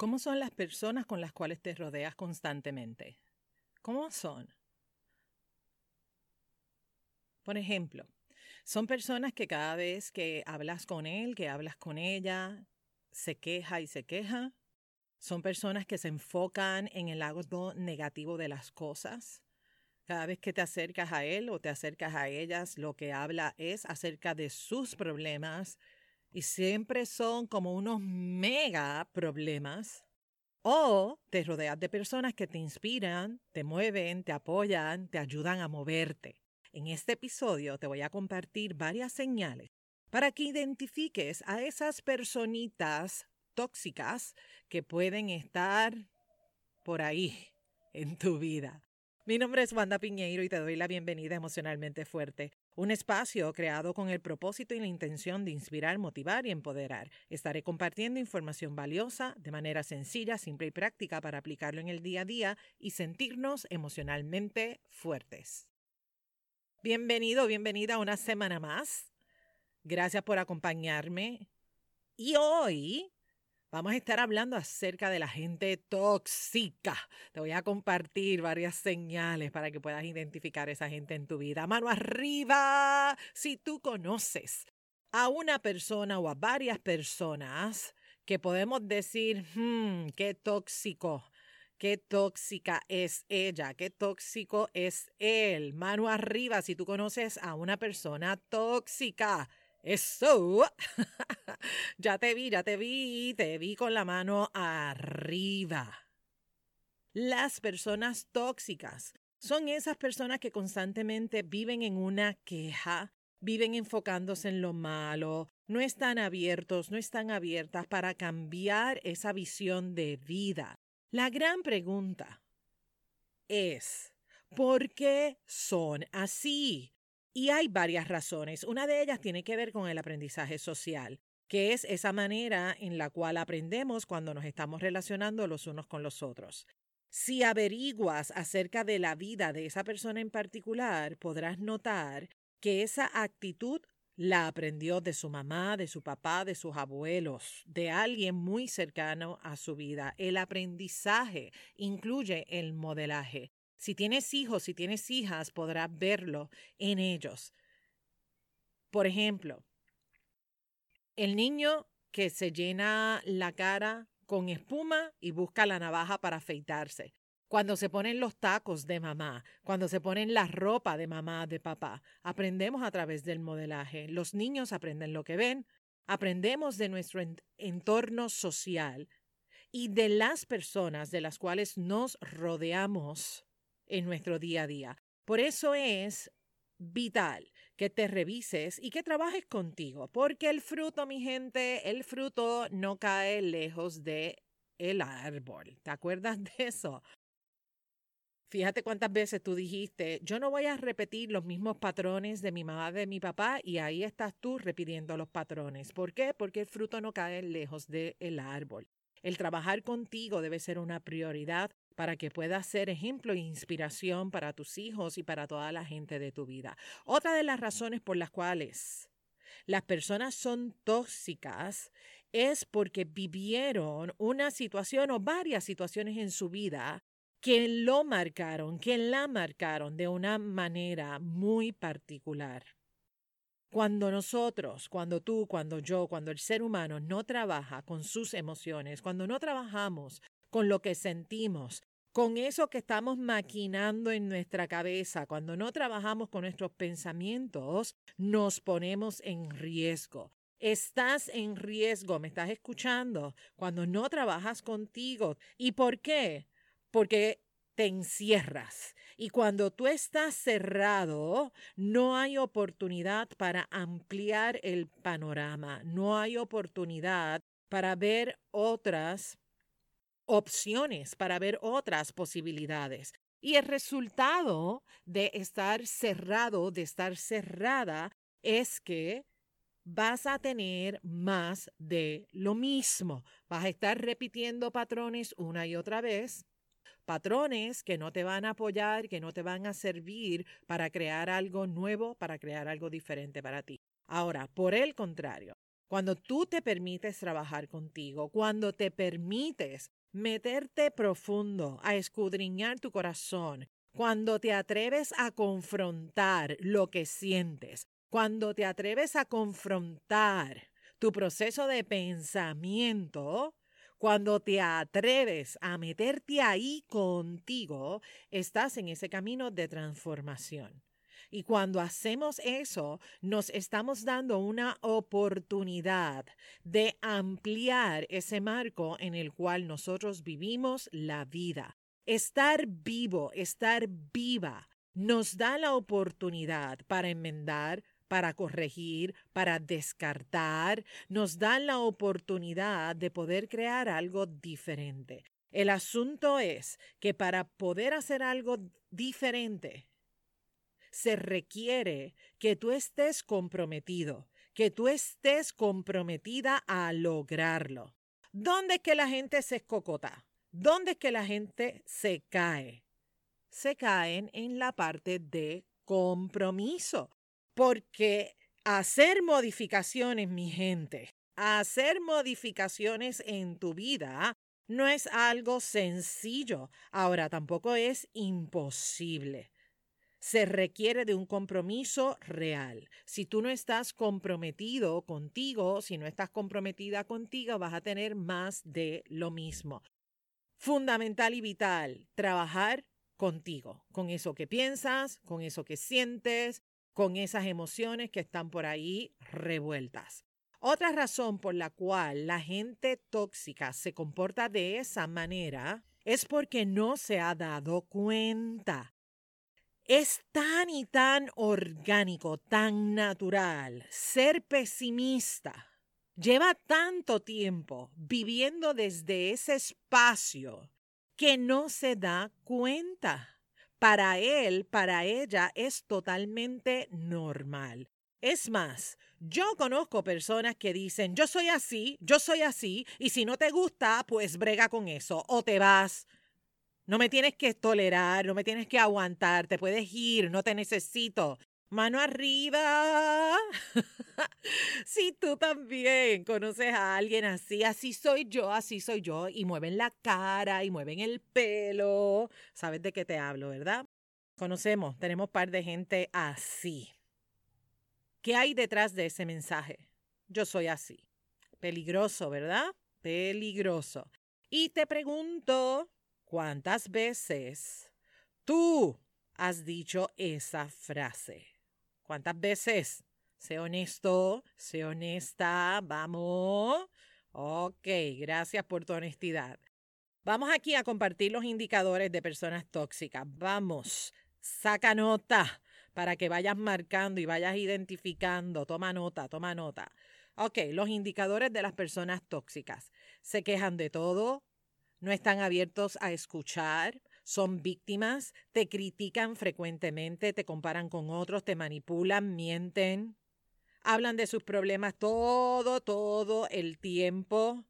¿Cómo son las personas con las cuales te rodeas constantemente? ¿Cómo son? Por ejemplo, son personas que cada vez que hablas con él, que hablas con ella, se queja y se queja. Son personas que se enfocan en el lado negativo de las cosas. Cada vez que te acercas a él o te acercas a ellas, lo que habla es acerca de sus problemas y siempre son como unos mega problemas. O te rodeas de personas que te inspiran, te mueven, te apoyan, te ayudan a moverte. En este episodio te voy a compartir varias señales para que identifiques a esas personitas tóxicas que pueden estar por ahí en tu vida. Mi nombre es Wanda Piñeiro y te doy la bienvenida emocionalmente fuerte, un espacio creado con el propósito y la intención de inspirar, motivar y empoderar. Estaré compartiendo información valiosa de manera sencilla, simple y práctica para aplicarlo en el día a día y sentirnos emocionalmente fuertes. Bienvenido, bienvenida a una semana más. Gracias por acompañarme. Y hoy Vamos a estar hablando acerca de la gente tóxica. Te voy a compartir varias señales para que puedas identificar a esa gente en tu vida. Mano arriba, si tú conoces a una persona o a varias personas que podemos decir, hmm, qué tóxico, qué tóxica es ella, qué tóxico es él. Mano arriba si tú conoces a una persona tóxica. Eso. ya te vi, ya te vi, te vi con la mano arriba. Las personas tóxicas son esas personas que constantemente viven en una queja, viven enfocándose en lo malo, no están abiertos, no están abiertas para cambiar esa visión de vida. La gran pregunta es, ¿por qué son así? Y hay varias razones. Una de ellas tiene que ver con el aprendizaje social, que es esa manera en la cual aprendemos cuando nos estamos relacionando los unos con los otros. Si averiguas acerca de la vida de esa persona en particular, podrás notar que esa actitud la aprendió de su mamá, de su papá, de sus abuelos, de alguien muy cercano a su vida. El aprendizaje incluye el modelaje. Si tienes hijos, si tienes hijas, podrás verlo en ellos. Por ejemplo, el niño que se llena la cara con espuma y busca la navaja para afeitarse. Cuando se ponen los tacos de mamá, cuando se ponen la ropa de mamá, de papá, aprendemos a través del modelaje. Los niños aprenden lo que ven, aprendemos de nuestro entorno social y de las personas de las cuales nos rodeamos en nuestro día a día. Por eso es vital que te revises y que trabajes contigo, porque el fruto, mi gente, el fruto no cae lejos de el árbol. ¿Te acuerdas de eso? Fíjate cuántas veces tú dijiste, yo no voy a repetir los mismos patrones de mi mamá, de mi papá, y ahí estás tú repitiendo los patrones. ¿Por qué? Porque el fruto no cae lejos del árbol. El trabajar contigo debe ser una prioridad para que puedas ser ejemplo e inspiración para tus hijos y para toda la gente de tu vida. Otra de las razones por las cuales las personas son tóxicas es porque vivieron una situación o varias situaciones en su vida que lo marcaron, que la marcaron de una manera muy particular. Cuando nosotros, cuando tú, cuando yo, cuando el ser humano no trabaja con sus emociones, cuando no trabajamos con lo que sentimos, con eso que estamos maquinando en nuestra cabeza, cuando no trabajamos con nuestros pensamientos, nos ponemos en riesgo. Estás en riesgo, me estás escuchando, cuando no trabajas contigo. ¿Y por qué? Porque te encierras. Y cuando tú estás cerrado, no hay oportunidad para ampliar el panorama, no hay oportunidad para ver otras opciones, para ver otras posibilidades. Y el resultado de estar cerrado, de estar cerrada, es que vas a tener más de lo mismo. Vas a estar repitiendo patrones una y otra vez, patrones que no te van a apoyar, que no te van a servir para crear algo nuevo, para crear algo diferente para ti. Ahora, por el contrario, Cuando tú te permites trabajar contigo, cuando te permites meterte profundo a escudriñar tu corazón, cuando te atreves a confrontar lo que sientes, cuando te atreves a confrontar tu proceso de pensamiento, cuando te atreves a meterte ahí contigo, estás en ese camino de transformación. Y cuando hacemos eso, nos estamos dando una oportunidad de ampliar ese marco en el cual nosotros vivimos la vida. Estar vivo, estar viva, nos da la oportunidad para enmendar, para corregir, para descartar, nos da la oportunidad de poder crear algo diferente. El asunto es que para poder hacer algo diferente, se requiere que tú estés comprometido, que tú estés comprometida a lograrlo. ¿Dónde es que la gente se escocota? ¿Dónde es que la gente se cae? Se caen en la parte de compromiso, porque hacer modificaciones, mi gente, hacer modificaciones en tu vida no es algo sencillo. Ahora tampoco es imposible se requiere de un compromiso real. Si tú no estás comprometido contigo, si no estás comprometida contigo, vas a tener más de lo mismo. Fundamental y vital, trabajar contigo, con eso que piensas, con eso que sientes, con esas emociones que están por ahí revueltas. Otra razón por la cual la gente tóxica se comporta de esa manera es porque no se ha dado cuenta es tan y tan orgánico, tan natural ser pesimista. Lleva tanto tiempo viviendo desde ese espacio que no se da cuenta. Para él, para ella, es totalmente normal. Es más, yo conozco personas que dicen, yo soy así, yo soy así, y si no te gusta, pues brega con eso, o te vas, no me tienes que tolerar, no me tienes que aguantar, te puedes ir, no te necesito. Mano arriba. si tú también conoces a alguien así, así soy yo, así soy yo, y mueven la cara y mueven el pelo, sabes de qué te hablo, ¿verdad? Conocemos, tenemos par de gente así. ¿Qué hay detrás de ese mensaje? Yo soy así. Peligroso, ¿verdad? Peligroso. Y te pregunto, ¿Cuántas veces tú has dicho esa frase? ¿Cuántas veces? Sé honesto, sé honesta, vamos. Ok, gracias por tu honestidad. Vamos aquí a compartir los indicadores de personas tóxicas. Vamos, saca nota para que vayas marcando y vayas identificando. Toma nota, toma nota. Ok, los indicadores de las personas tóxicas. Se quejan de todo, no están abiertos a escuchar, son víctimas, te critican frecuentemente, te comparan con otros, te manipulan, mienten, hablan de sus problemas todo, todo el tiempo,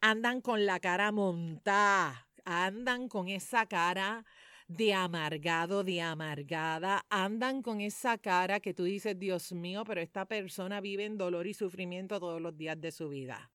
andan con la cara montada, andan con esa cara de amargado, de amargada, andan con esa cara que tú dices, Dios mío, pero esta persona vive en dolor y sufrimiento todos los días de su vida.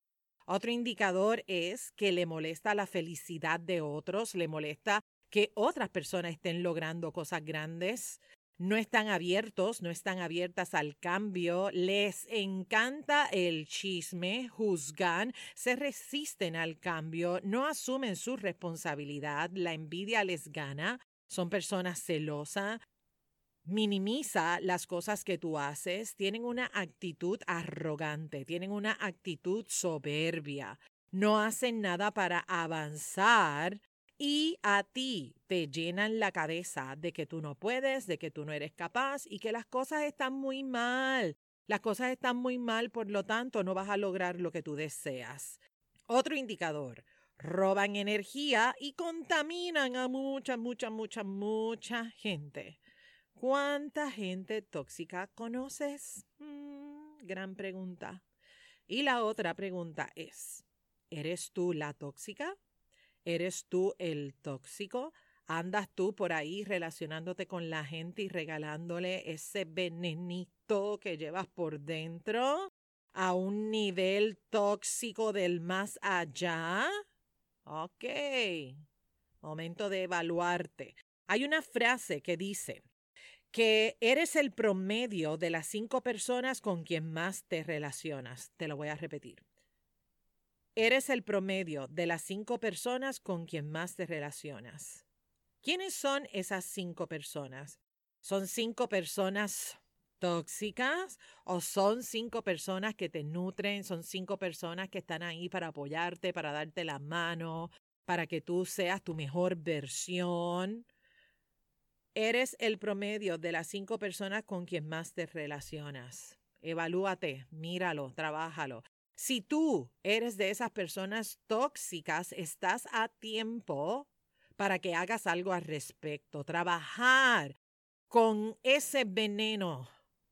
Otro indicador es que le molesta la felicidad de otros, le molesta que otras personas estén logrando cosas grandes, no están abiertos, no están abiertas al cambio, les encanta el chisme, juzgan, se resisten al cambio, no asumen su responsabilidad, la envidia les gana, son personas celosas, minimiza las cosas que tú haces, tienen una actitud arrogante, tienen una actitud soberbia, no hacen nada para avanzar y a ti te llenan la cabeza de que tú no puedes, de que tú no eres capaz y que las cosas están muy mal. Las cosas están muy mal, por lo tanto no vas a lograr lo que tú deseas. Otro indicador, roban energía y contaminan a mucha, mucha, mucha, mucha gente. ¿Cuánta gente tóxica conoces? Mm, gran pregunta. Y la otra pregunta es, ¿eres tú la tóxica? ¿Eres tú el tóxico? ¿Andas tú por ahí relacionándote con la gente y regalándole ese venenito que llevas por dentro? a un nivel tóxico del más allá? Ok, momento de evaluarte. Hay una frase que dice que eres el promedio de las cinco personas con quien más te relacionas. Te lo voy a repetir. Eres el promedio de las cinco personas con quien más te relacionas. ¿Quiénes son esas cinco personas? ¿Son cinco personas tóxicas o son cinco personas que te nutren, son cinco personas que están ahí para apoyarte, para darte la mano, para que tú seas tu mejor versión. Eres el promedio de las cinco personas con quien más te relacionas. Evalúate, míralo, trabájalo. Si tú eres de esas personas tóxicas, estás a tiempo para que hagas algo al respecto. Trabajar con ese veneno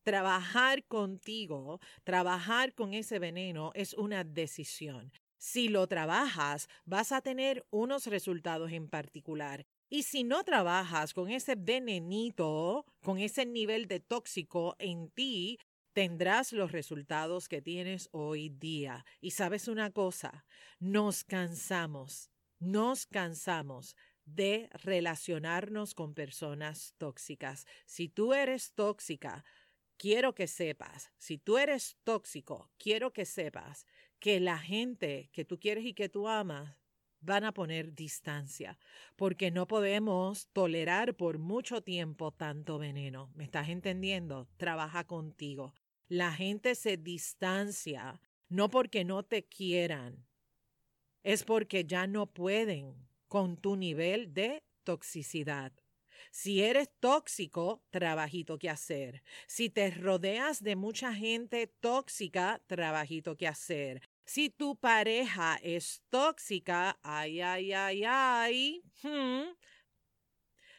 Trabajar contigo, trabajar con ese veneno es una decisión. Si lo trabajas, vas a tener unos resultados en particular. Y si no trabajas con ese venenito, con ese nivel de tóxico en ti, tendrás los resultados que tienes hoy día. Y sabes una cosa, nos cansamos, nos cansamos de relacionarnos con personas tóxicas. Si tú eres tóxica, quiero que sepas, si tú eres tóxico, quiero que sepas que la gente que tú quieres y que tú amas van a poner distancia, porque no podemos tolerar por mucho tiempo tanto veneno. ¿Me estás entendiendo? Trabaja contigo. La gente se distancia no porque no te quieran, es porque ya no pueden con tu nivel de toxicidad. Si eres tóxico, trabajito que hacer. Si te rodeas de mucha gente tóxica, trabajito que hacer. Si tu pareja es tóxica, ay, ay, ay, ay, hmm,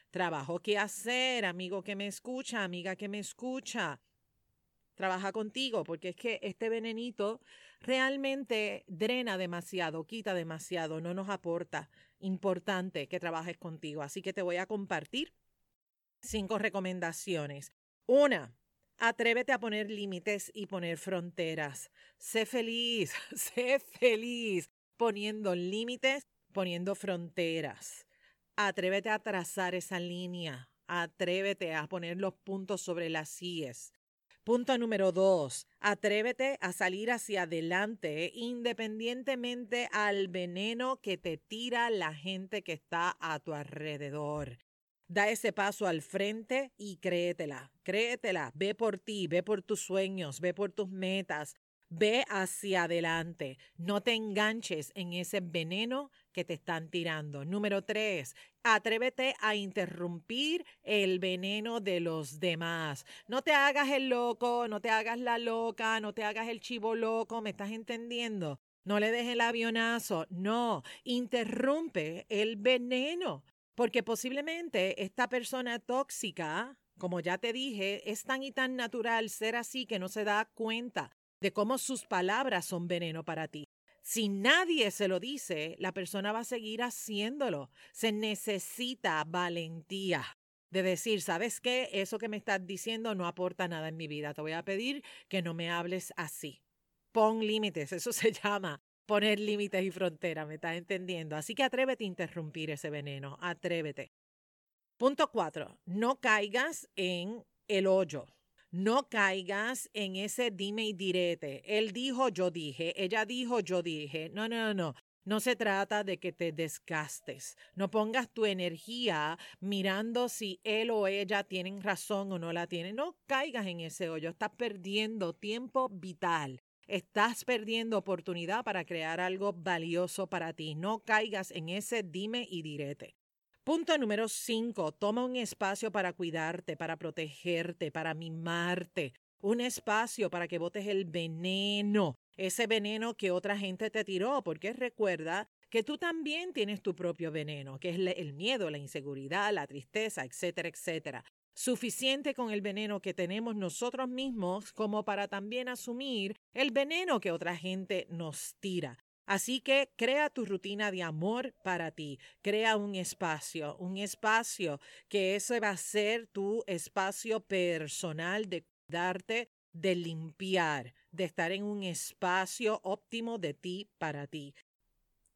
trabajo que hacer, amigo que me escucha, amiga que me escucha. Trabaja contigo, porque es que este venenito realmente drena demasiado, quita demasiado, no nos aporta importante que trabajes contigo. Así que te voy a compartir cinco recomendaciones. Una, atrévete a poner límites y poner fronteras. Sé feliz, sé feliz poniendo límites, poniendo fronteras. Atrévete a trazar esa línea. Atrévete a poner los puntos sobre las IES. Punto número dos, atrévete a salir hacia adelante independientemente al veneno que te tira la gente que está a tu alrededor. Da ese paso al frente y créetela, créetela, ve por ti, ve por tus sueños, ve por tus metas, ve hacia adelante. No te enganches en ese veneno que te están tirando. Número tres, atrévete a interrumpir el veneno de los demás. No te hagas el loco, no te hagas la loca, no te hagas el chivo loco, ¿me estás entendiendo? No le dejes el avionazo, no, interrumpe el veneno, porque posiblemente esta persona tóxica, como ya te dije, es tan y tan natural ser así que no se da cuenta de cómo sus palabras son veneno para ti. Si nadie se lo dice, la persona va a seguir haciéndolo. Se necesita valentía de decir, ¿sabes qué? Eso que me estás diciendo no aporta nada en mi vida. Te voy a pedir que no me hables así. Pon límites, eso se llama poner límites y fronteras, ¿me estás entendiendo? Así que atrévete a interrumpir ese veneno, atrévete. Punto cuatro, no caigas en el hoyo. No caigas en ese dime y direte. Él dijo, yo dije. Ella dijo, yo dije. No, no, no. No se trata de que te desgastes. No pongas tu energía mirando si él o ella tienen razón o no la tienen. No caigas en ese hoyo. Estás perdiendo tiempo vital. Estás perdiendo oportunidad para crear algo valioso para ti. No caigas en ese dime y direte. Punto número cinco, toma un espacio para cuidarte, para protegerte, para mimarte. Un espacio para que botes el veneno, ese veneno que otra gente te tiró, porque recuerda que tú también tienes tu propio veneno, que es el miedo, la inseguridad, la tristeza, etcétera, etcétera. Suficiente con el veneno que tenemos nosotros mismos como para también asumir el veneno que otra gente nos tira. Así que crea tu rutina de amor para ti, crea un espacio, un espacio que ese va a ser tu espacio personal de cuidarte, de limpiar, de estar en un espacio óptimo de ti para ti.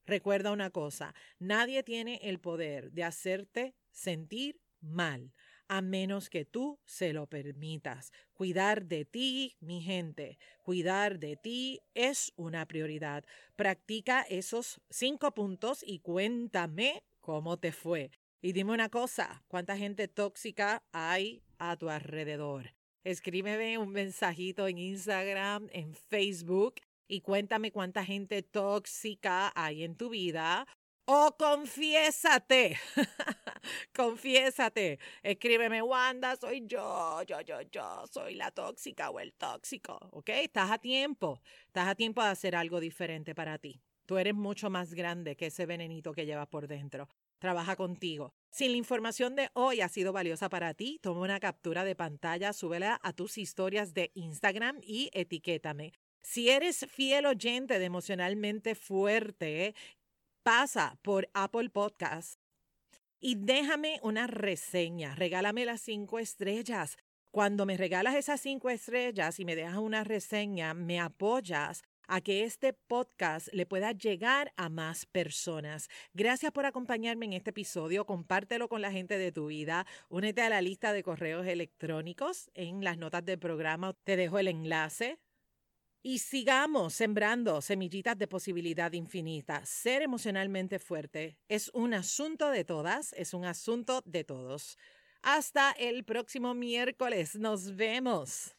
Recuerda una cosa, nadie tiene el poder de hacerte sentir mal a menos que tú se lo permitas. Cuidar de ti, mi gente, cuidar de ti es una prioridad. Practica esos cinco puntos y cuéntame cómo te fue. Y dime una cosa, ¿cuánta gente tóxica hay a tu alrededor? Escríbeme un mensajito en Instagram, en Facebook y cuéntame cuánta gente tóxica hay en tu vida o confiésate. confiésate. Escríbeme, Wanda, soy yo, yo, yo, yo, soy la tóxica o el tóxico. ¿Ok? Estás a tiempo. Estás a tiempo de hacer algo diferente para ti. Tú eres mucho más grande que ese venenito que llevas por dentro. Trabaja contigo. Si la información de hoy ha sido valiosa para ti, toma una captura de pantalla, súbela a tus historias de Instagram y etiquétame. Si eres fiel oyente de emocionalmente fuerte pasa por Apple Podcast y déjame una reseña. Regálame las cinco estrellas. Cuando me regalas esas cinco estrellas y me dejas una reseña, me apoyas a que este podcast le pueda llegar a más personas. Gracias por acompañarme en este episodio. Compártelo con la gente de tu vida. Únete a la lista de correos electrónicos. En las notas del programa te dejo el enlace y sigamos sembrando semillitas de posibilidad infinita. Ser emocionalmente fuerte es un asunto de todas, es un asunto de todos. Hasta el próximo miércoles. Nos vemos.